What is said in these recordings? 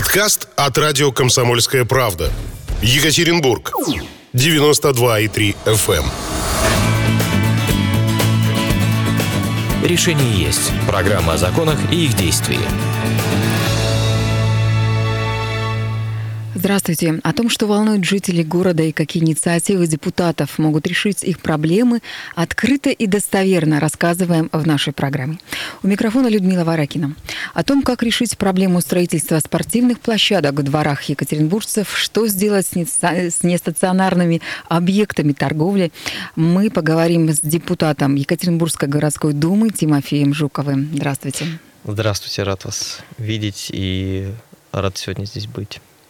Подкаст от радио «Комсомольская правда». Екатеринбург. 92,3 FM. эм. Решение есть. Программа о законах и их действии. Здравствуйте. О том, что волнует жителей города и какие инициативы депутатов могут решить их проблемы, открыто и достоверно рассказываем в нашей программе. У микрофона Людмила Варакина. О том, как решить проблему строительства спортивных площадок в дворах екатеринбуржцев, что сделать с нестационарными объектами торговли, мы поговорим с депутатом Екатеринбургской городской думы Тимофеем Жуковым. Здравствуйте. Здравствуйте, рад вас видеть и рад сегодня здесь быть.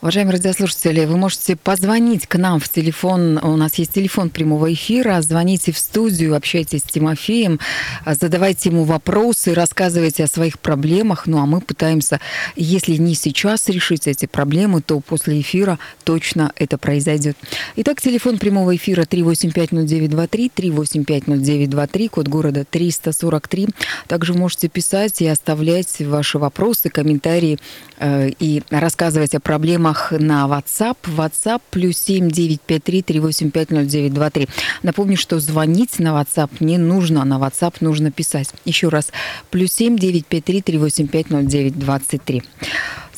Уважаемые радиослушатели, вы можете позвонить к нам в телефон. У нас есть телефон прямого эфира. Звоните в студию, общайтесь с Тимофеем, задавайте ему вопросы, рассказывайте о своих проблемах. Ну а мы пытаемся, если не сейчас решить эти проблемы, то после эфира точно это произойдет. Итак, телефон прямого эфира 3850923, 3850923, код города 343. Также можете писать и оставлять ваши вопросы, комментарии э, и рассказывать о проблемах программах на WhatsApp. WhatsApp плюс 7 953 385 0923. Напомню, что звонить на WhatsApp не нужно, на WhatsApp нужно писать. Еще раз, плюс 7 953 385 0923.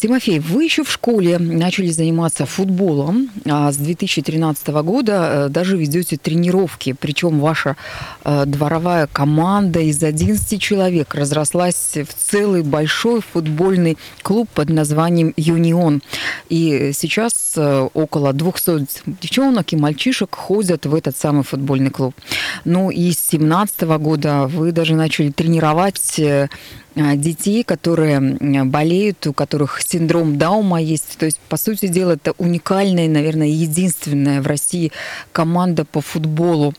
Тимофей, вы еще в школе начали заниматься футболом, а с 2013 года э, даже ведете тренировки, причем ваша э, дворовая команда из 11 человек разрослась в целый большой футбольный клуб под названием «Юнион». И сейчас э, около 200 девчонок и мальчишек ходят в этот самый футбольный клуб. Ну и с 2017 года вы даже начали тренировать детей, которые болеют, у которых синдром Даума есть. То есть, по сути дела, это уникальная, наверное, единственная в России команда по футболу.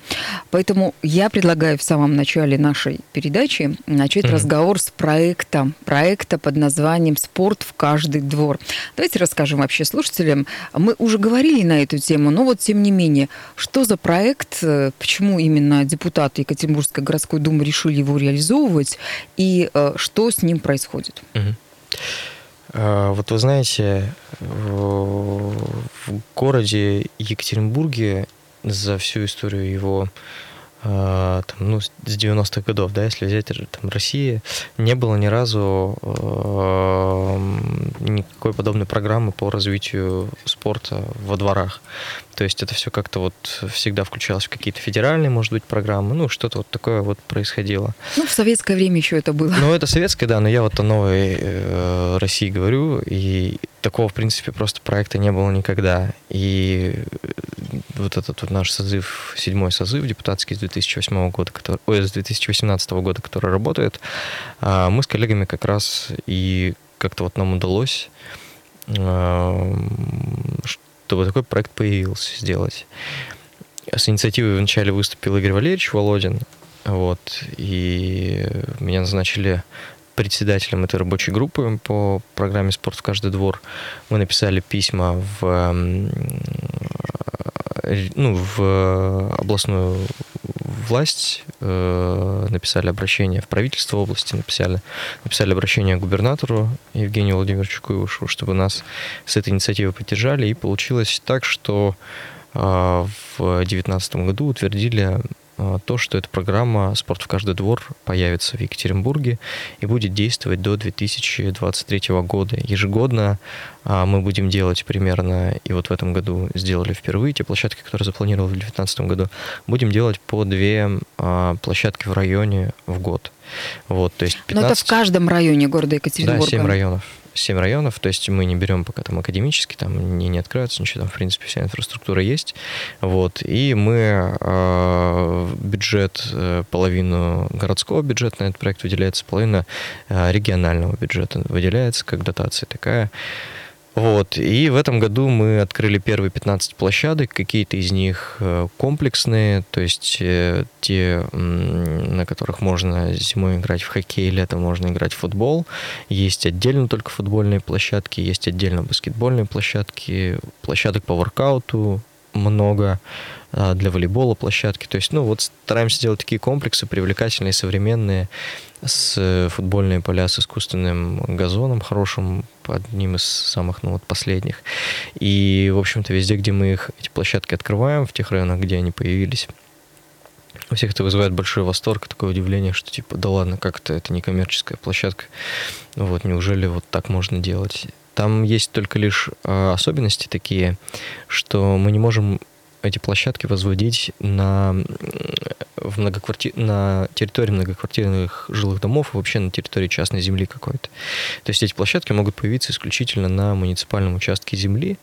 Поэтому я предлагаю в самом начале нашей передачи начать mm-hmm. разговор с проекта, проекта под названием «Спорт в каждый двор». Давайте расскажем вообще слушателям. Мы уже говорили на эту тему, но вот тем не менее, что за проект, э, почему именно депутаты Екатеринбургской городской думы решили его реализовывать и э, что с ним происходит? Угу. Вот вы знаете, в городе Екатеринбурге за всю историю его а, там, ну, с 90-х годов, да, если взять там, России, не было ни разу э, никакой подобной программы по развитию спорта во дворах. То есть это все как-то вот всегда включалось в какие-то федеральные, может быть, программы, ну, что-то вот такое вот происходило. Ну, в советское время еще это было. Ну, это советское, да, но я вот о новой э, России говорю, и такого, в принципе, просто проекта не было никогда. И вот этот вот наш созыв, седьмой созыв депутатский с 2008 года, который, ой, с 2018 года, который работает, а, мы с коллегами как раз и как-то вот нам удалось а, чтобы такой проект появился сделать. С инициативой вначале выступил Игорь Валерьевич Володин, вот, и меня назначили председателем этой рабочей группы по программе «Спорт в каждый двор». Мы написали письма в, ну, в областную власть, э, написали обращение в правительство области, написали, написали обращение к губернатору Евгению Владимировичу Куевушу, чтобы нас с этой инициативой поддержали. И получилось так, что э, в 2019 году утвердили а, то, что эта программа «Спорт в каждый двор» появится в Екатеринбурге и будет действовать до 2023 года. Ежегодно а, мы будем делать примерно, и вот в этом году сделали впервые те площадки, которые запланировали в 2019 году, будем делать по две а, площадки в районе в год. Вот, то есть 15... Но это в каждом районе города Екатеринбурга? Да, 7 районов. 7 районов, то есть мы не берем пока там академический, там не, не открывается ничего, там, в принципе, вся инфраструктура есть. Вот, и мы э, бюджет, э, половину городского бюджета на этот проект выделяется, половина э, регионального бюджета выделяется как дотация такая. Вот. И в этом году мы открыли первые 15 площадок. Какие-то из них э, комплексные, то есть э, те, на которых можно зимой играть в хоккей, летом можно играть в футбол. Есть отдельно только футбольные площадки, есть отдельно баскетбольные площадки, площадок по воркауту много а, для волейбола площадки. То есть, ну, вот стараемся делать такие комплексы привлекательные, современные, с футбольные поля с искусственным газоном хорошим, одним из самых, ну, вот последних. И, в общем-то, везде, где мы их, эти площадки открываем, в тех районах, где они появились, у всех это вызывает большой восторг, такое удивление, что типа, да ладно, как это, это не коммерческая площадка. Вот, неужели вот так можно делать? Там есть только лишь э, особенности такие, что мы не можем эти площадки возводить на, в многоквартир, на территории многоквартирных жилых домов и вообще на территории частной земли какой-то. То есть эти площадки могут появиться исключительно на муниципальном участке земли,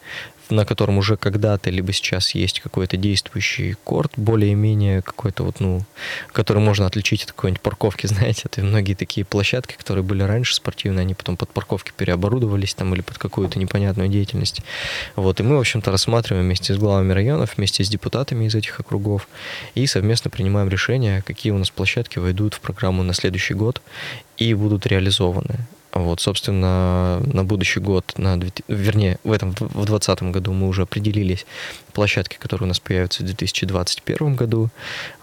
на котором уже когда-то либо сейчас есть какой-то действующий корт, более-менее какой-то вот, ну, который можно отличить от какой-нибудь парковки, знаете, это многие такие площадки, которые были раньше спортивные, они потом под парковки переоборудовались там или под какую-то непонятную деятельность. Вот, и мы, в общем-то, рассматриваем вместе с главами районов, вместе с депутатами из этих округов и совместно принимаем решения, какие у нас площадки войдут в программу на следующий год и будут реализованы. Вот, собственно, на будущий год, на, вернее, в этом, в 2020 году мы уже определились площадки, которые у нас появятся в 2021 году.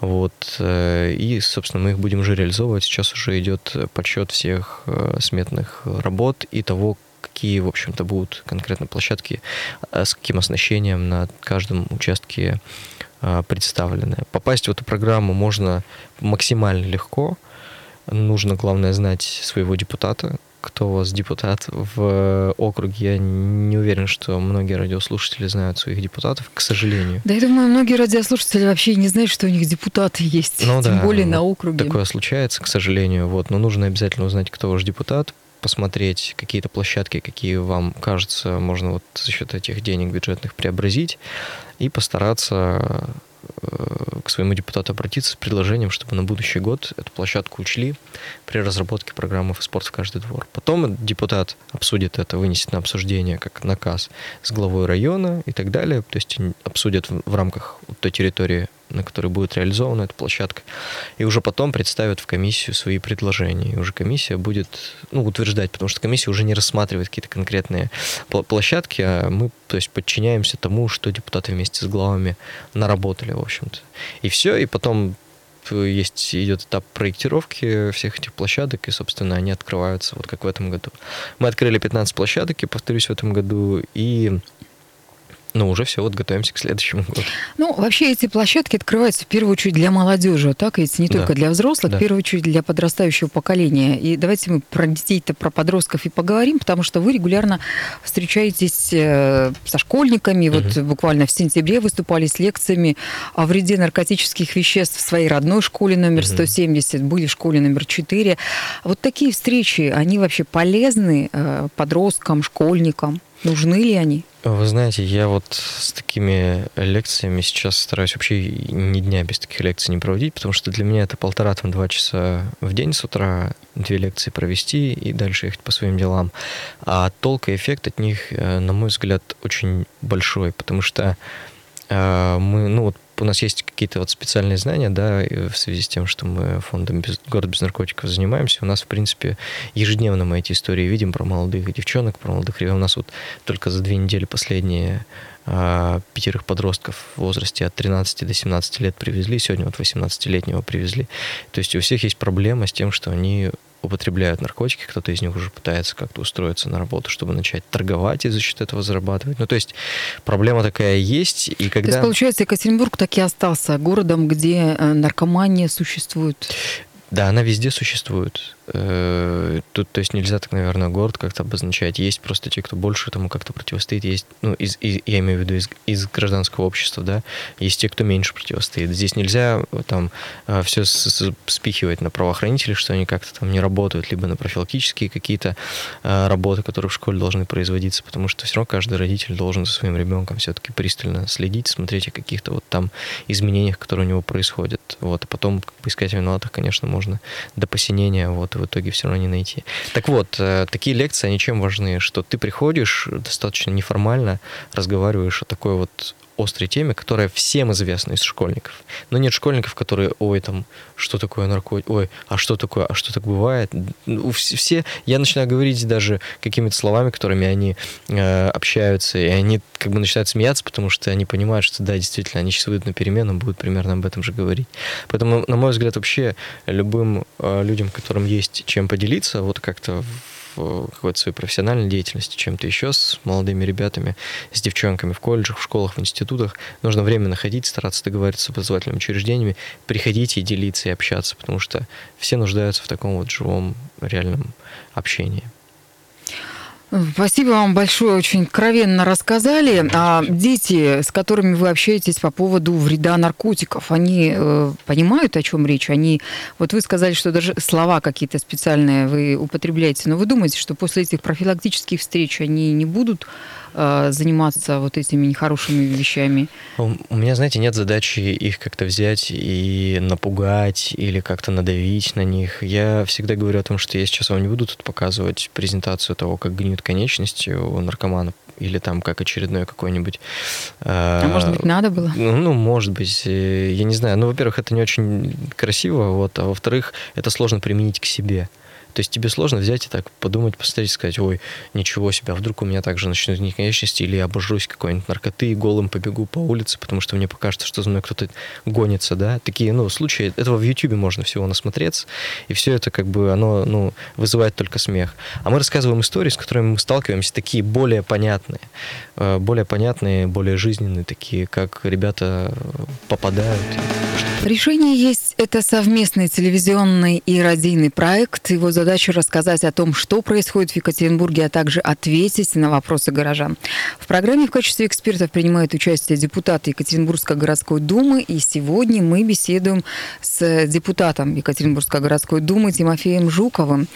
Вот, э, и, собственно, мы их будем уже реализовывать. Сейчас уже идет подсчет всех э, сметных работ и того, какие, в общем-то, будут конкретно площадки, э, с каким оснащением на каждом участке представлены. Попасть в эту программу можно максимально легко. Нужно, главное, знать своего депутата, кто у вас депутат в округе. Я не уверен, что многие радиослушатели знают своих депутатов, к сожалению. Да, я думаю, многие радиослушатели вообще не знают, что у них депутаты есть, ну, тем да, более на округе. Такое случается, к сожалению. Вот. Но нужно обязательно узнать, кто ваш депутат, посмотреть какие-то площадки, какие вам кажется, можно вот за счет этих денег бюджетных преобразить, и постараться Э, к своему депутату обратиться с предложением, чтобы на будущий год эту площадку учли при разработке программы «Спорт в каждый двор». Потом депутат обсудит это, вынесет на обсуждение как наказ с главой района и так далее. То есть обсудят в рамках той территории на которой будет реализована эта площадка, и уже потом представят в комиссию свои предложения. И уже комиссия будет ну, утверждать, потому что комиссия уже не рассматривает какие-то конкретные площадки, а мы то есть, подчиняемся тому, что депутаты вместе с главами наработали, в общем-то. И все, и потом есть идет этап проектировки всех этих площадок, и, собственно, они открываются, вот как в этом году. Мы открыли 15 площадок, и повторюсь, в этом году, и ну, уже все, вот готовимся к следующему году. Ну, вообще эти площадки открываются в первую очередь для молодежи, так ведь не только да. для взрослых, да. в первую очередь для подрастающего поколения. И давайте мы про детей-то, про подростков и поговорим, потому что вы регулярно встречаетесь э, со школьниками. Угу. Вот буквально в сентябре выступали с лекциями о вреде наркотических веществ в своей родной школе номер угу. 170, были в школе номер 4. Вот такие встречи, они вообще полезны э, подросткам, школьникам? Нужны ли они? Вы знаете, я вот с такими лекциями сейчас стараюсь вообще ни дня без таких лекций не проводить, потому что для меня это полтора, там, два часа в день с утра, две лекции провести и дальше ехать по своим делам. А толк и эффект от них, э, на мой взгляд, очень большой, потому что э, мы, ну вот у нас есть какие-то вот специальные знания, да, в связи с тем, что мы фондом без, «Город без наркотиков» занимаемся. У нас, в принципе, ежедневно мы эти истории видим про молодых девчонок, про молодых ребят. У нас вот только за две недели последние а, пятерых подростков в возрасте от 13 до 17 лет привезли, сегодня вот 18-летнего привезли. То есть у всех есть проблема с тем, что они употребляют наркотики, кто-то из них уже пытается как-то устроиться на работу, чтобы начать торговать и за счет этого зарабатывать. Ну, то есть проблема такая есть, и когда... То есть, получается, Екатеринбург так и остался городом, где э, наркомания существует? Да, она везде существует. Э, тут, то есть нельзя так, наверное, город как-то обозначать. Есть просто те, кто больше этому как-то противостоит. Есть, ну, из, из, я имею в виду из, из гражданского общества, да. Есть те, кто меньше противостоит. Здесь нельзя э, там э, все спихивать на правоохранителей, что они как-то там не работают, либо на профилактические какие-то работы, которые в школе должны производиться, потому что все равно каждый родитель должен за своим ребенком все-таки пристально следить, смотреть о каких-то вот там изменениях, которые у него происходят. Вот, а потом как бы, искать виноватых, конечно, можно до посинения вот в итоге все равно не найти. Так вот, э, такие лекции, они чем важны? Что ты приходишь достаточно неформально, разговариваешь о такой вот острой теме, которая всем известна из школьников. Но нет школьников, которые, ой, там, что такое наркотик, ой, а что такое, а что так бывает? Ну, все, я начинаю говорить даже какими-то словами, которыми они э, общаются, и они как бы начинают смеяться, потому что они понимают, что да, действительно, они сейчас выйдут на перемену, будут примерно об этом же говорить. Поэтому, на мой взгляд, вообще любым э, людям, которым есть чем поделиться, вот как-то в какой-то своей профессиональной деятельности, чем-то еще с молодыми ребятами, с девчонками в колледжах, в школах, в институтах. Нужно время находить, стараться договариваться с образовательными учреждениями, приходить и делиться, и общаться, потому что все нуждаются в таком вот живом, реальном общении. Спасибо вам большое, очень откровенно рассказали. А дети, с которыми вы общаетесь по поводу вреда наркотиков, они э, понимают, о чем речь? Они, вот вы сказали, что даже слова какие-то специальные вы употребляете, но вы думаете, что после этих профилактических встреч они не будут заниматься вот этими нехорошими вещами? У меня, знаете, нет задачи их как-то взять и напугать или как-то надавить на них. Я всегда говорю о том, что я сейчас вам не буду тут показывать презентацию того, как гниют конечности у наркомана или там как очередной какой-нибудь... Э, а может быть, надо было? Ну, ну, может быть, э, я не знаю. Ну, во-первых, это не очень красиво, вот, а во-вторых, это сложно применить к себе. То есть тебе сложно взять и так подумать, посмотреть, сказать, ой, ничего себе, а вдруг у меня также начнут конечности, или я обожрусь какой-нибудь наркоты и голым побегу по улице, потому что мне покажется, что за мной кто-то гонится, да. Такие, ну, случаи, этого в Ютубе можно всего насмотреться, и все это как бы, оно, ну, вызывает только смех. А мы рассказываем истории, с которыми мы сталкиваемся, такие более понятные, э, более понятные, более жизненные, такие, как ребята попадают. Решение есть. Это совместный телевизионный и радийный проект. Его задача задача рассказать о том, что происходит в Екатеринбурге, а также ответить на вопросы горожан. В программе в качестве экспертов принимают участие депутаты Екатеринбургской городской думы, и сегодня мы беседуем с депутатом Екатеринбургской городской думы Тимофеем Жуковым.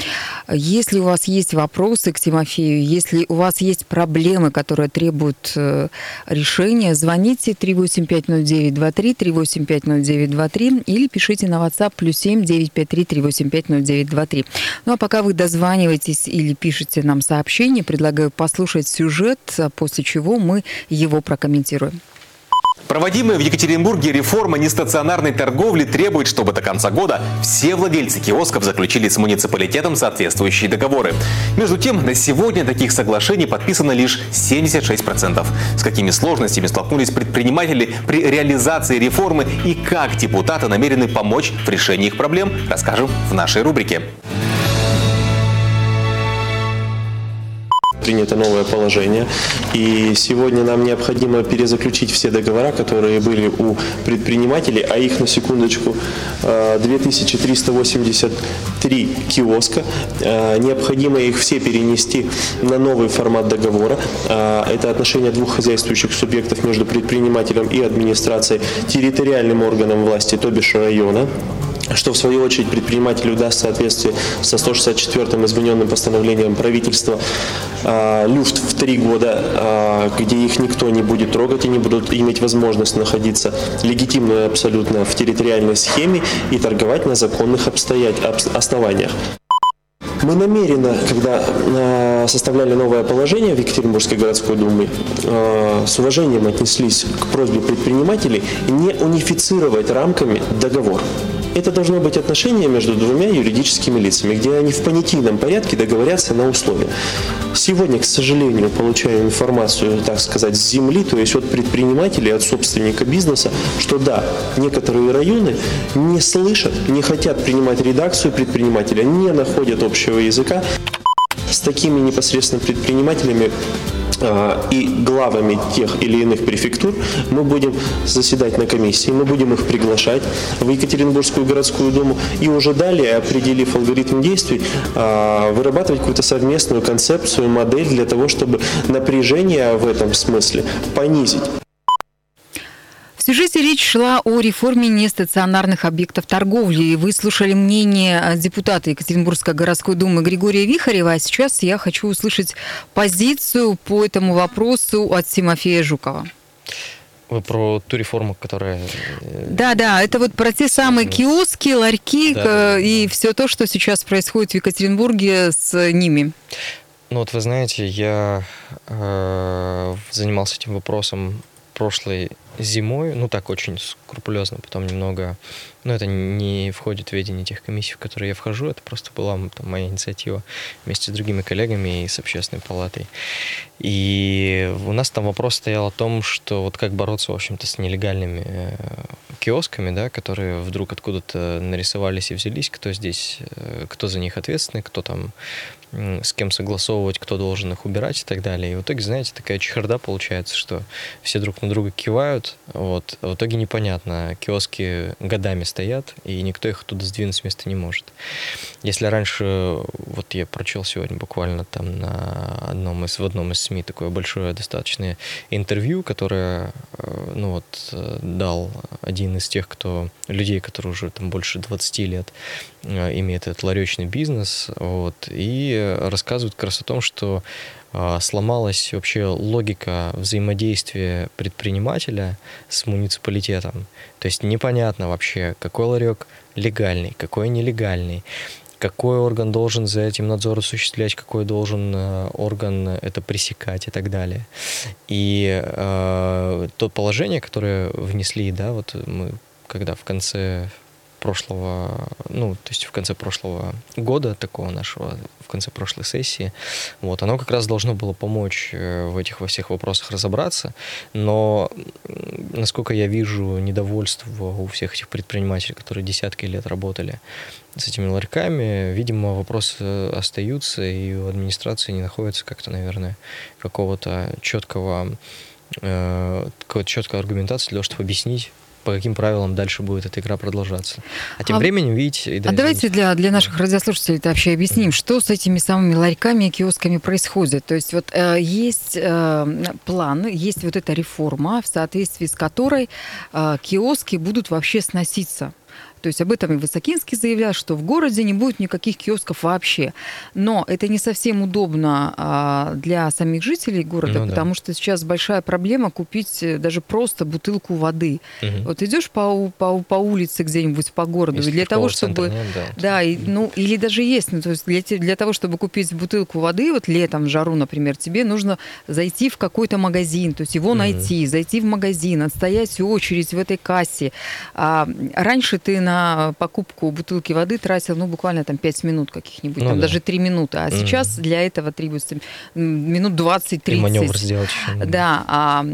Если у вас есть вопросы к Тимофею, если у вас есть проблемы, которые требуют э, решения, звоните 3850923, 3850923 или пишите на WhatsApp плюс 7 953 385 0923. Ну а пока вы дозваниваетесь или пишете нам сообщение, предлагаю послушать сюжет, после чего мы его прокомментируем. Проводимая в Екатеринбурге реформа нестационарной торговли требует, чтобы до конца года все владельцы киосков заключили с муниципалитетом соответствующие договоры. Между тем, на сегодня таких соглашений подписано лишь 76%. С какими сложностями столкнулись предприниматели при реализации реформы и как депутаты намерены помочь в решении их проблем, расскажем в нашей рубрике. Принято новое положение. И сегодня нам необходимо перезаключить все договора, которые были у предпринимателей, а их на секундочку 2383 э, киоска. Э, необходимо их все перенести на новый формат договора. Э, это отношения двух хозяйствующих субъектов между предпринимателем и администрацией, территориальным органом власти, то бишь района что в свою очередь предпринимателю даст в соответствии со 164-м измененным постановлением правительства э, люфт в три года, э, где их никто не будет трогать, они будут иметь возможность находиться легитимно абсолютно в территориальной схеме и торговать на законных обстоятельствах, основаниях. Мы намеренно, когда э, составляли новое положение в Екатеринбургской городской думе, с уважением отнеслись к просьбе предпринимателей не унифицировать рамками договор. Это должно быть отношение между двумя юридическими лицами, где они в понятийном порядке договорятся на условия. Сегодня, к сожалению, получаю информацию, так сказать, с земли, то есть от предпринимателей, от собственника бизнеса, что да, некоторые районы не слышат, не хотят принимать редакцию предпринимателя, не находят общего языка. С такими непосредственно предпринимателями и главами тех или иных префектур мы будем заседать на комиссии, мы будем их приглашать в Екатеринбургскую городскую думу и уже далее, определив алгоритм действий, а, вырабатывать какую-то совместную концепцию, модель для того, чтобы напряжение в этом смысле понизить. В сюжете речь шла о реформе нестационарных объектов торговли. И вы слушали мнение депутата Екатеринбургской городской думы Григория Вихарева. А сейчас я хочу услышать позицию по этому вопросу от Тимофея Жукова. Вы про ту реформу, которая... Э, да, да, это вот про те самые киоски, ларьки да, да, и да. все то, что сейчас происходит в Екатеринбурге с ними. Ну вот вы знаете, я э, занимался этим вопросом прошлой зимой, ну так очень скрупулезно, потом немного, ну это не входит в ведение тех комиссий, в которые я вхожу, это просто была там, моя инициатива вместе с другими коллегами и с общественной палатой. И у нас там вопрос стоял о том, что вот как бороться, в общем-то, с нелегальными э, киосками, да, которые вдруг откуда-то нарисовались и взялись, кто здесь, э, кто за них ответственный, кто там с кем согласовывать, кто должен их убирать и так далее. И в итоге, знаете, такая чехарда получается, что все друг на друга кивают, вот, а в итоге непонятно, киоски годами стоят, и никто их оттуда сдвинуть с места не может. Если раньше, вот я прочел сегодня буквально там на одном из, в одном из СМИ такое большое достаточно интервью, которое, э, ну вот, э, дал один из тех, кто, людей, которые уже там больше 20 лет имеет этот ларечный бизнес, вот, и рассказывают как раз о том, что а, сломалась вообще логика взаимодействия предпринимателя с муниципалитетом. То есть непонятно вообще, какой ларек легальный, какой нелегальный, какой орган должен за этим надзор осуществлять, какой должен э, орган это пресекать и так далее. И э, то положение, которое внесли, да, вот мы когда в конце прошлого, ну, то есть в конце прошлого года, такого нашего, в конце прошлой сессии, вот, оно как раз должно было помочь э, в этих во всех вопросах разобраться, но, насколько я вижу недовольство у всех этих предпринимателей, которые десятки лет работали с этими ларьками, видимо, вопросы остаются, и у администрации не находится как-то, наверное, какого-то четкого э, какой-то четкой аргументации для того, чтобы объяснить, по каким правилам дальше будет эта игра продолжаться. А тем а, временем, видите... Да, а давайте для, для наших радиослушателей это вообще объясним, что с этими самыми ларьками и киосками происходит. То есть вот э, есть э, план, есть вот эта реформа, в соответствии с которой э, киоски будут вообще сноситься. То есть об этом и Высокинский заявлял, что в городе не будет никаких киосков вообще. Но это не совсем удобно а, для самих жителей города, ну, потому да. что сейчас большая проблема купить э, даже просто бутылку воды. Угу. Вот идешь по, по, по улице где-нибудь по городу, Если для того, чтобы... Нет, да, да и, ну, или даже есть, ну, то есть для, для того, чтобы купить бутылку воды, вот летом в жару, например, тебе нужно зайти в какой-то магазин, то есть его угу. найти, зайти в магазин, отстоять очередь в этой кассе. А, раньше ты на на покупку бутылки воды тратил, ну, буквально там 5 минут каких-нибудь, ну, там да. даже 3 минуты. А mm. сейчас для этого требуется минут 20-30. И маневр сделать. Да. А,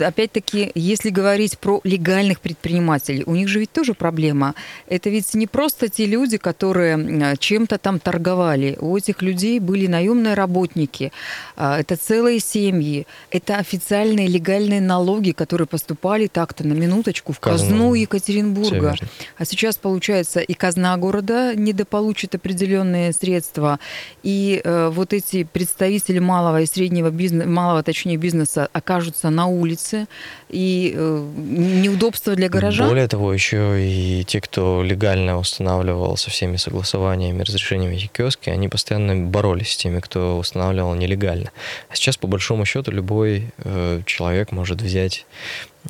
опять-таки, если говорить про легальных предпринимателей, у них же ведь тоже проблема. Это ведь не просто те люди, которые чем-то там торговали. У этих людей были наемные работники, а, это целые семьи, это официальные легальные налоги, которые поступали так-то на минуточку в казну, казну Екатеринбурга. А сейчас, получается, и казна города недополучит определенные средства, и э, вот эти представители малого и среднего бизнеса, малого, точнее, бизнеса окажутся на улице, и э, неудобства для горожан. Более того, еще и те, кто легально устанавливал со всеми согласованиями, разрешениями эти киоски, они постоянно боролись с теми, кто устанавливал нелегально. А сейчас, по большому счету, любой э, человек может взять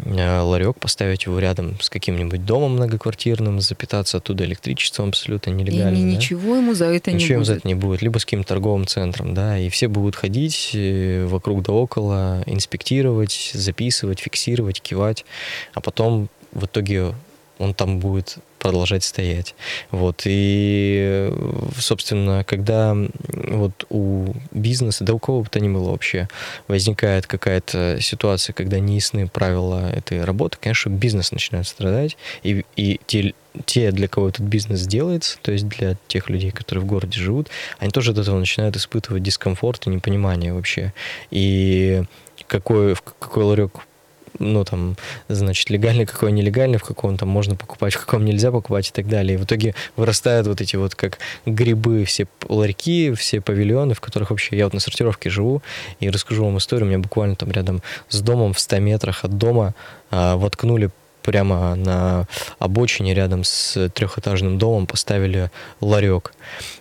ларек, поставить его рядом с каким-нибудь домом многоквартирным, запитаться оттуда электричеством абсолютно нелегально. И да? ничего ему за это ничего не будет. Ничего ему за это не будет. Либо с каким-то торговым центром, да, и все будут ходить э, вокруг да около, инспектировать, записывать, фиксировать, кивать, а потом в итоге он там будет продолжать стоять. Вот. И, собственно, когда вот у бизнеса, да у кого бы то ни было вообще, возникает какая-то ситуация, когда не ясны правила этой работы, конечно, бизнес начинает страдать, и, и те те, для кого этот бизнес делается, то есть для тех людей, которые в городе живут, они тоже от этого начинают испытывать дискомфорт и непонимание вообще. И какой, в какой ларек ну, там, значит, легальный, какой нелегальный, в каком там можно покупать, в каком нельзя покупать и так далее. И в итоге вырастают вот эти вот как грибы все ларьки, все павильоны, в которых вообще я вот на сортировке живу, и расскажу вам историю. У меня буквально там рядом с домом в 100 метрах от дома а, воткнули прямо на обочине рядом с трехэтажным домом поставили ларек.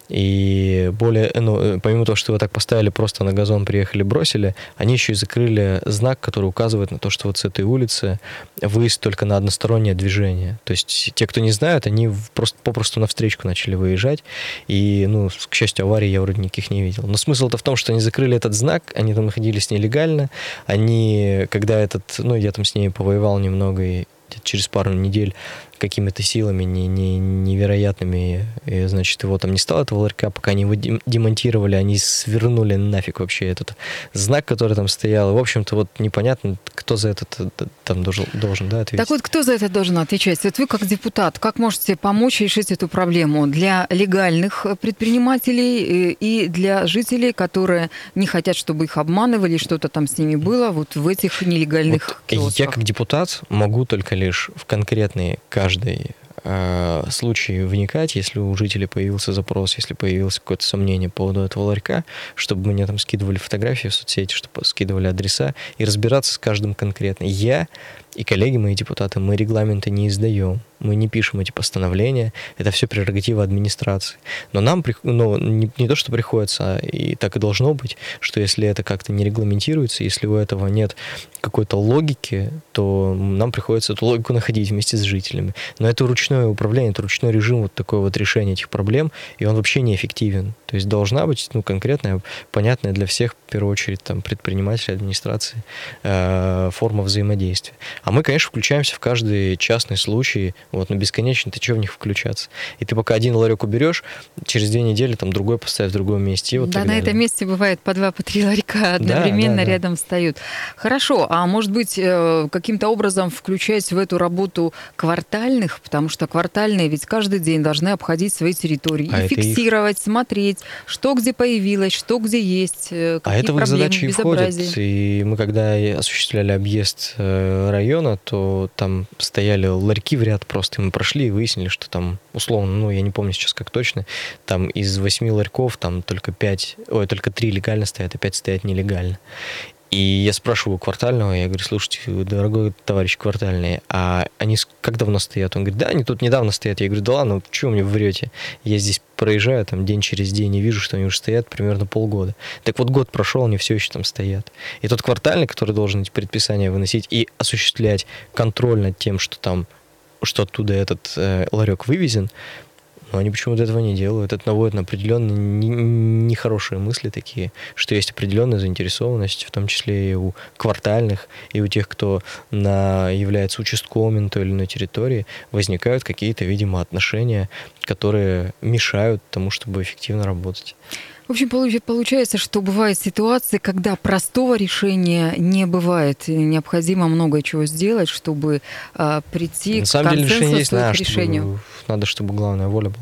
И более, ну, э, помимо того, что его так поставили, просто на газон приехали, бросили, они еще и закрыли знак, который указывает на то, что вот с этой улицы выезд только на одностороннее движение. То есть те, кто не знают, они просто попросту на встречку начали выезжать. И, ну, к счастью, аварий я вроде никаких не видел. Но смысл-то в том, что они закрыли этот знак, они там находились нелегально. Они, когда этот, ну, я там с ней повоевал немного, и через пару недель какими-то силами не, не, невероятными, и, значит, его там не стало, этого ларька, пока они его демонтировали, они свернули нафиг вообще этот знак, который там стоял. В общем-то, вот непонятно, кто за это там должен, должен да, ответить. Так вот, кто за это должен отвечать? Вот вы как депутат, как можете помочь решить эту проблему для легальных предпринимателей э, и для жителей, которые не хотят, чтобы их обманывали, что-то там с ними было вот в этих нелегальных вот киосках? Я как депутат могу только лишь в конкретные каждый э, случай вникать, если у жителей появился запрос, если появилось какое-то сомнение по поводу этого ларька, чтобы мне там скидывали фотографии в соцсети, чтобы скидывали адреса и разбираться с каждым конкретно. Я и коллеги мои депутаты, мы регламенты не издаем, мы не пишем эти постановления, это все прерогатива администрации. Но нам ну, не, не то, что приходится, а и так и должно быть, что если это как-то не регламентируется, если у этого нет какой-то логики, то нам приходится эту логику находить вместе с жителями. Но это ручное управление, это ручной режим вот такой вот решения этих проблем, и он вообще неэффективен. То есть должна быть ну, конкретная, понятная для всех, в первую очередь, там, предпринимателей, администрации, э, форма взаимодействия. А мы, конечно, включаемся в каждый частный случай, вот, но бесконечно ты что в них включаться? И ты пока один ларек уберешь, через две недели там другой поставишь в другом месте. Вот да, на этом месте бывает по два, по три ларька одновременно да, да, да. рядом встают. Хорошо, а может быть, э, каким-то образом включать в эту работу квартальных, потому что квартальные ведь каждый день должны обходить свои территории а и фиксировать, их... смотреть, что где появилось, что где есть, э, какие а это в их задачи и входит. И мы когда осуществляли объезд э, района, района, то там стояли ларьки в ряд просто, мы прошли и выяснили, что там, условно, ну, я не помню сейчас как точно, там из восьми ларьков там только пять, ой, только три легально стоят, а пять стоят нелегально. И я спрашиваю квартального, я говорю, слушайте, дорогой товарищ квартальный, а они как давно стоят? Он говорит, да, они тут недавно стоят. Я говорю, да ладно, чего мне врете? Я здесь проезжаю там день через день и вижу, что они уже стоят примерно полгода. Так вот год прошел, они все еще там стоят. И тот квартальный, который должен эти предписания выносить и осуществлять контроль над тем, что там что оттуда этот э, ларек вывезен, но они почему-то этого не делают. Это наводит на определенные нехорошие мысли такие, что есть определенная заинтересованность, в том числе и у квартальных, и у тех, кто на, является участковым на той или иной территории, возникают какие-то, видимо, отношения, которые мешают тому, чтобы эффективно работать. В общем, получается, что бывают ситуации, когда простого решения не бывает. И необходимо много чего сделать, чтобы э, прийти На к самом деле, решение есть, да, решению. Чтобы, надо, чтобы главная воля была.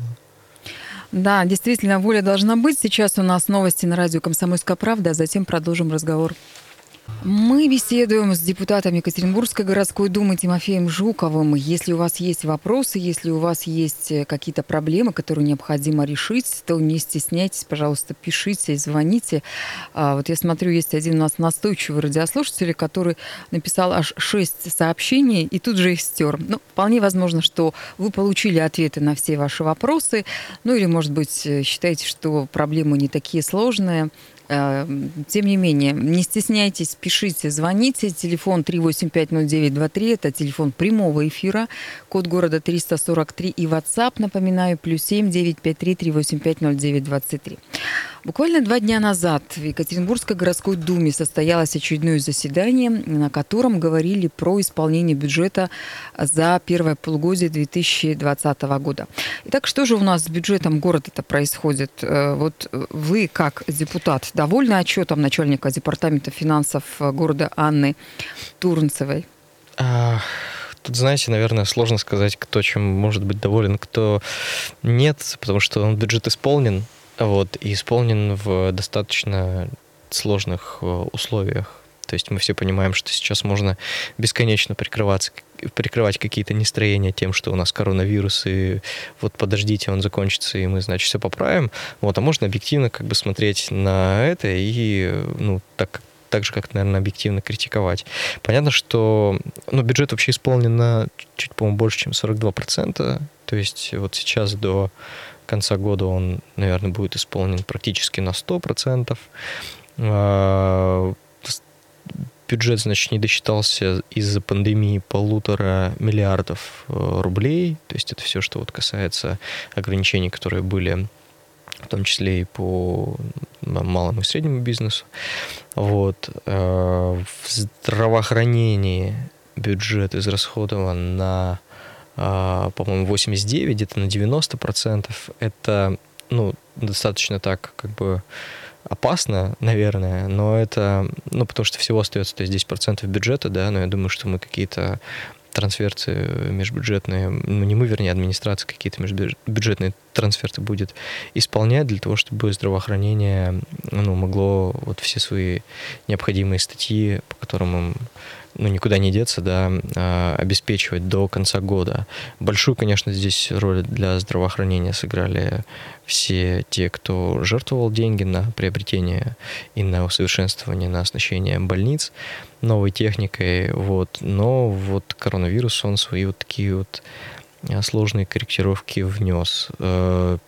Да, действительно, воля должна быть. Сейчас у нас новости на радио «Комсомольская правда», а затем продолжим разговор. Мы беседуем с депутатом Екатеринбургской городской думы Тимофеем Жуковым. Если у вас есть вопросы, если у вас есть э, какие-то проблемы, которые необходимо решить, то не стесняйтесь, пожалуйста, пишите, звоните. А, вот я смотрю, есть один у нас настойчивый радиослушатель, который написал аж шесть сообщений и тут же их стер. Ну, вполне возможно, что вы получили ответы на все ваши вопросы, ну или, может быть, э, считаете, что проблемы не такие сложные. Э, тем не менее, не стесняйтесь, пишите, звоните. Телефон 3850923, это телефон прямого эфира, код города 343 и WhatsApp, напоминаю, плюс 7 953 385 0923. Буквально два дня назад в Екатеринбургской городской думе состоялось очередное заседание, на котором говорили про исполнение бюджета за первое полугодие 2020 года. Итак, что же у нас с бюджетом города это происходит? Э, вот вы, как депутат, довольны отчетом начальника департамента финансов города Анны Турнцевой? А, тут, знаете, наверное, сложно сказать, кто чем может быть доволен, кто нет, потому что он бюджет исполнен, вот, и исполнен в достаточно сложных э, условиях. То есть мы все понимаем, что сейчас можно бесконечно прикрываться, прикрывать какие-то нестроения тем, что у нас коронавирус, и вот подождите, он закончится, и мы, значит, все поправим. Вот, а можно объективно как бы смотреть на это и, ну, так, так же, как, наверное, объективно критиковать. Понятно, что ну, бюджет вообще исполнен на чуть, по-моему, больше, чем 42%. То есть вот сейчас до конца года он, наверное, будет исполнен практически на 100%. А, бюджет, значит, не досчитался из-за пандемии полутора миллиардов э, рублей. То есть это все, что вот касается ограничений, которые были в том числе и по малому и среднему бизнесу. Вот. Э, в здравоохранении бюджет израсходован на, по-моему, 89, где-то на 90 процентов. Это, ну, достаточно так, как бы, опасно, наверное, но это, ну, потому что всего остается, то есть 10% бюджета, да, но я думаю, что мы какие-то трансферты межбюджетные, ну не мы, вернее, администрация какие-то межбюджетные трансферты будет исполнять для того, чтобы здравоохранение ну, могло вот все свои необходимые статьи, по которым им ну, никуда не деться, да, а, обеспечивать до конца года. Большую, конечно, здесь роль для здравоохранения сыграли все те, кто жертвовал деньги на приобретение и на усовершенствование, на оснащение больниц новой техникой, вот. Но вот коронавирус, он свои вот такие вот а, сложные корректировки внес. Э,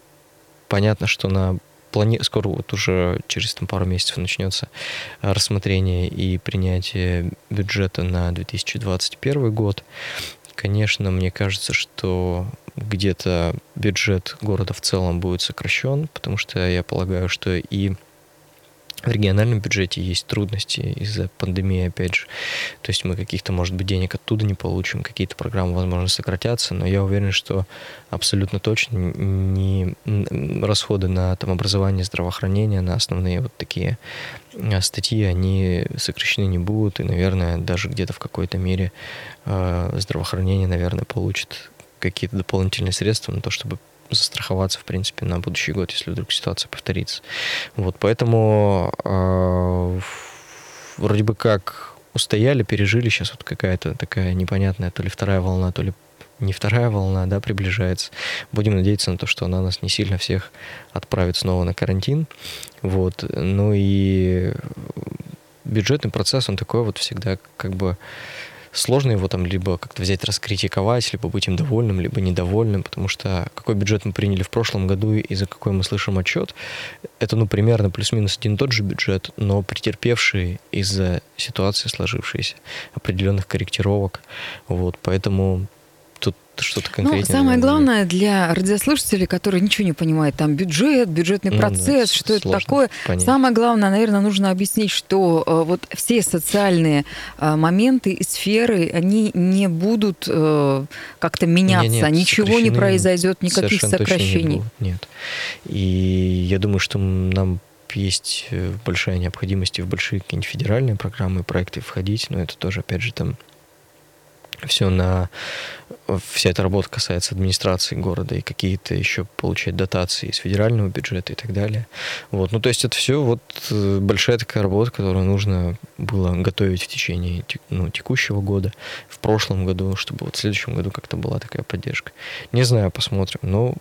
понятно, что на плани... скоро вот уже через там, пару месяцев начнется рассмотрение и принятие бюджета на 2021 год. Конечно, мне кажется, что где-то бюджет города в целом будет сокращен, потому что я полагаю, что и в региональном бюджете есть трудности из-за пандемии, опять же. То есть мы каких-то, может быть, денег оттуда не получим, какие-то программы, возможно, сократятся, но я уверен, что абсолютно точно не расходы на там, образование, здравоохранение, на основные вот такие а, статьи, они сокращены не будут, и, наверное, даже где-то в какой-то мере э, здравоохранение, наверное, получит какие-то дополнительные средства на то, чтобы застраховаться, в принципе, на будущий год, если вдруг ситуация повторится. Вот, поэтому э, вроде бы как устояли, пережили, сейчас вот какая-то такая непонятная то ли вторая волна, то ли не вторая волна, да, приближается. Будем надеяться на то, что она нас не сильно всех отправит снова на карантин. Вот. Ну и бюджетный процесс, он такой вот всегда как бы сложно его там либо как-то взять, раскритиковать, либо быть им довольным, либо недовольным, потому что какой бюджет мы приняли в прошлом году и за какой мы слышим отчет, это, ну, примерно плюс-минус один тот же бюджет, но претерпевший из-за ситуации сложившейся, определенных корректировок. Вот, поэтому что-то конкретное. Ну, самое главное для радиослушателей, которые ничего не понимают, там бюджет, бюджетный ну, процесс, да, что это такое. Понять. Самое главное, наверное, нужно объяснить, что э, вот все социальные э, моменты и сферы, они не будут э, как-то меняться, нет, нет, ничего не произойдет, никаких сокращений. Не нет. И я думаю, что нам есть большая необходимость и в большие какие-нибудь федеральные программы, проекты входить, но это тоже, опять же, там все на вся эта работа касается администрации города и какие-то еще получать дотации из федерального бюджета и так далее. Вот. Ну, то есть это все вот э, большая такая работа, которую нужно было готовить в течение ну, текущего года, в прошлом году, чтобы вот в следующем году как-то была такая поддержка. Не знаю, посмотрим. Но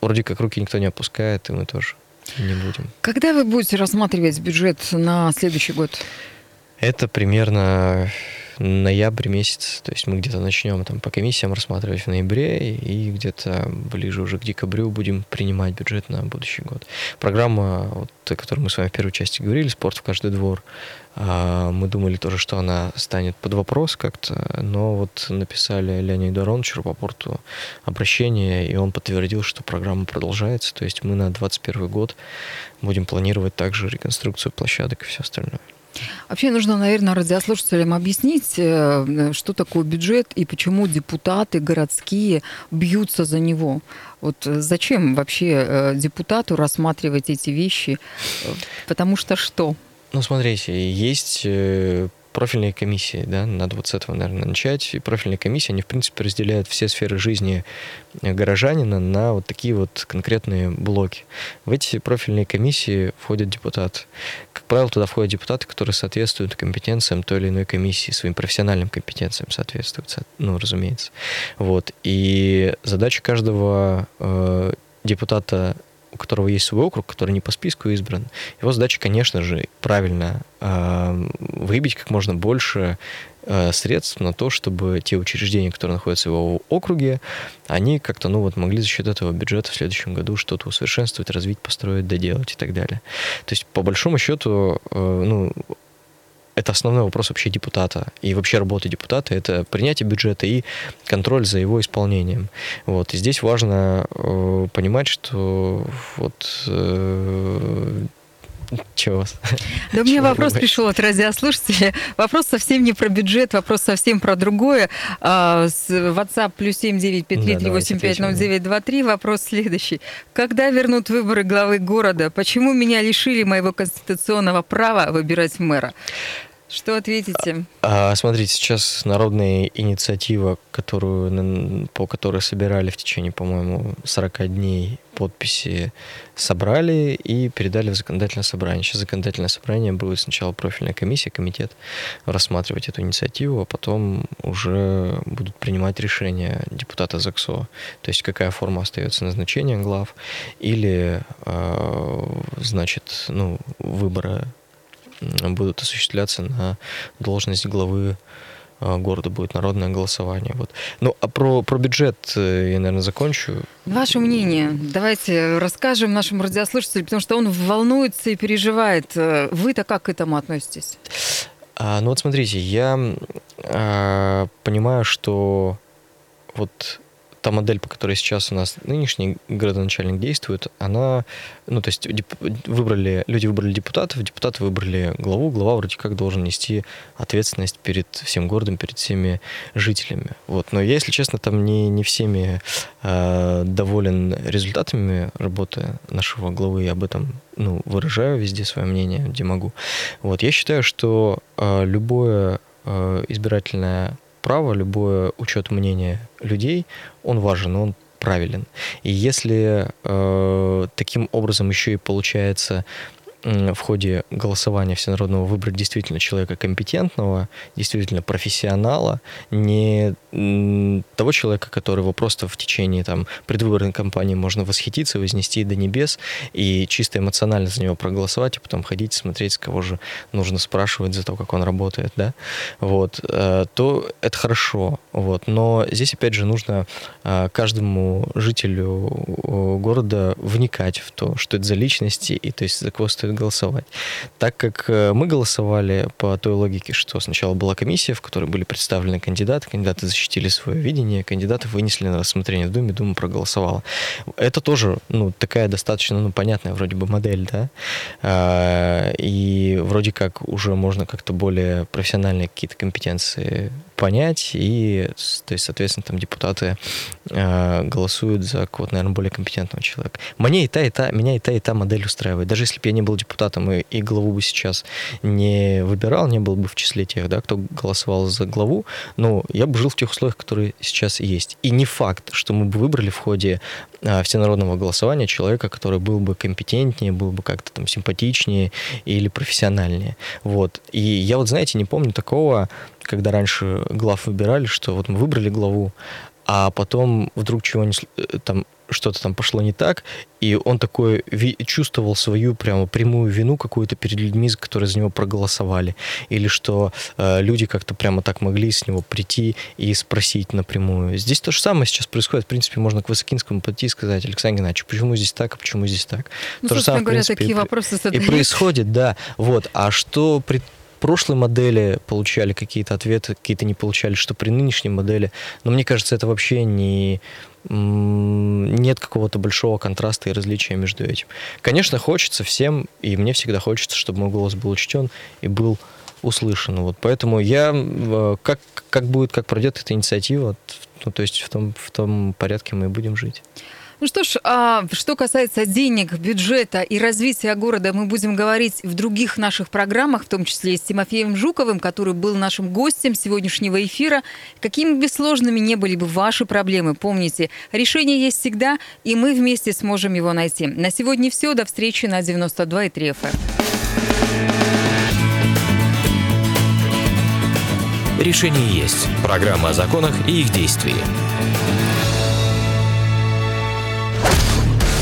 вроде как руки никто не опускает, и мы тоже не будем. Когда вы будете рассматривать бюджет на следующий год? Это примерно ноябрь месяц, то есть мы где-то начнем там по комиссиям рассматривать в ноябре и где-то ближе уже к декабрю будем принимать бюджет на будущий год. Программа, вот, о которой мы с вами в первой части говорили, «Спорт в каждый двор», а, мы думали тоже, что она станет под вопрос как-то, но вот написали Леониду Ароновичу по порту обращение, и он подтвердил, что программа продолжается, то есть мы на 2021 год будем планировать также реконструкцию площадок и все остальное. Вообще нужно, наверное, радиослушателям объяснить, э, что такое бюджет и почему депутаты городские бьются за него. Вот зачем вообще э, депутату рассматривать эти вещи? Потому что что? Ну, смотрите, есть э, профильные комиссии, да, надо вот с этого, наверное, начать. И профильные комиссии, они, в принципе, разделяют все сферы жизни горожанина на вот такие вот конкретные блоки. В эти профильные комиссии входят депутаты. Как правило, туда входят депутаты, которые соответствуют компетенциям той или иной комиссии, своим профессиональным компетенциям соответствуют, ну, разумеется. Вот. И задача каждого э, депутата у которого есть свой округ, который не по списку избран, его задача, конечно же, правильно э, выбить как можно больше э, средств на то, чтобы те учреждения, которые находятся в его округе, они как-то, ну вот, могли за счет этого бюджета в следующем году что-то усовершенствовать, развить, построить, доделать и так далее. То есть, по большому счету, э, ну, это основной вопрос вообще депутата и вообще работы депутата, это принятие бюджета и контроль за его исполнением. Вот. И здесь важно э, понимать, что вот э, чего? Да меня вопрос пришел от радиослушателя. Вопрос совсем не про бюджет, вопрос совсем про другое. А, WhatsApp плюс 7953 Вопрос следующий. Когда вернут выборы главы города? Почему меня лишили моего конституционного права выбирать мэра? Что ответите? А, смотрите, сейчас народная инициатива, которую, по которой собирали в течение, по-моему, 40 дней подписи, собрали и передали в законодательное собрание. Сейчас законодательное собрание будет сначала профильная комиссия, комитет рассматривать эту инициативу, а потом уже будут принимать решения депутата ЗАГСО. То есть какая форма остается назначения глав или, а, значит, ну, выбора будут осуществляться на должность главы а, города будет народное голосование. Вот. Ну, а про, про бюджет э, я, наверное, закончу. Ваше мнение. Давайте расскажем нашим радиослушателям, потому что он волнуется и переживает. Э, вы-то как к этому относитесь? А, ну вот смотрите, я а, понимаю, что вот та модель, по которой сейчас у нас нынешний городоначальник действует, она, ну, то есть выбрали, люди выбрали депутатов, депутаты выбрали главу, глава вроде как должен нести ответственность перед всем городом, перед всеми жителями. Вот. Но я, если честно, там не, не всеми э, доволен результатами работы нашего главы, я об этом ну, выражаю везде свое мнение, где могу. Вот. Я считаю, что э, любое э, избирательное право, любой учет мнения людей, он важен, он правилен. И если э, таким образом еще и получается в ходе голосования всенародного выбрать действительно человека компетентного, действительно профессионала, не того человека, которого просто в течение там, предвыборной кампании можно восхититься, вознести до небес и чисто эмоционально за него проголосовать, и потом ходить, смотреть, с кого же нужно спрашивать за то, как он работает, да, вот, э, то это хорошо, вот, но здесь, опять же, нужно э, каждому жителю города вникать в то, что это за личности, и то есть за кого стоит голосовать. Так как э, мы голосовали по той логике, что сначала была комиссия, в которой были представлены кандидаты, кандидаты защитили свое видение, кандидаты вынесли на рассмотрение в Думе, Дума проголосовала. Это тоже, ну, такая достаточно, ну, понятная вроде бы модель, да, а, и вроде как уже можно как-то более профессиональные какие-то компетенции понять, и, то есть, соответственно, там депутаты э, голосуют за кого-то, наверное, более компетентного человека. Мне и та, и та, меня и та, и та модель устраивает. Даже если бы я не был депутатом и, и главу бы сейчас не выбирал, не был бы в числе тех, да, кто голосовал за главу, ну, я бы жил в тех условиях, которые сейчас есть. И не факт, что мы бы выбрали в ходе э, всенародного голосования человека, который был бы компетентнее, был бы как-то там симпатичнее или профессиональнее. Вот. И я вот, знаете, не помню такого когда раньше глав выбирали, что вот мы выбрали главу, а потом вдруг чего-нибудь э, там что-то там пошло не так, и он такой чувствовал свою прямо прямую вину какую-то перед людьми, которые за него проголосовали, или что э, люди как-то прямо так могли с него прийти и спросить напрямую. Здесь то же самое сейчас происходит. В принципе, можно к Высокинскому подойти и сказать, Александр Геннадьевич, почему здесь так, а почему здесь так? Ну, то же самое, говоря, в принципе, такие и, вопросы и происходит, да. Вот. А что при прошлой модели получали какие-то ответы, какие-то не получали, что при нынешней модели. Но мне кажется, это вообще не нет какого-то большого контраста и различия между этим. Конечно, хочется всем, и мне всегда хочется, чтобы мой голос был учтен и был услышан. Вот поэтому я э, как, как будет, как пройдет эта инициатива, ну, то есть в том, в том порядке мы и будем жить. Ну что ж, а, что касается денег, бюджета и развития города, мы будем говорить в других наших программах, в том числе и с Тимофеем Жуковым, который был нашим гостем сегодняшнего эфира. Какими бы сложными не были бы ваши проблемы, помните, решение есть всегда, и мы вместе сможем его найти. На сегодня все. До встречи на 92,3 FM. Решение есть. Программа о законах и их действии.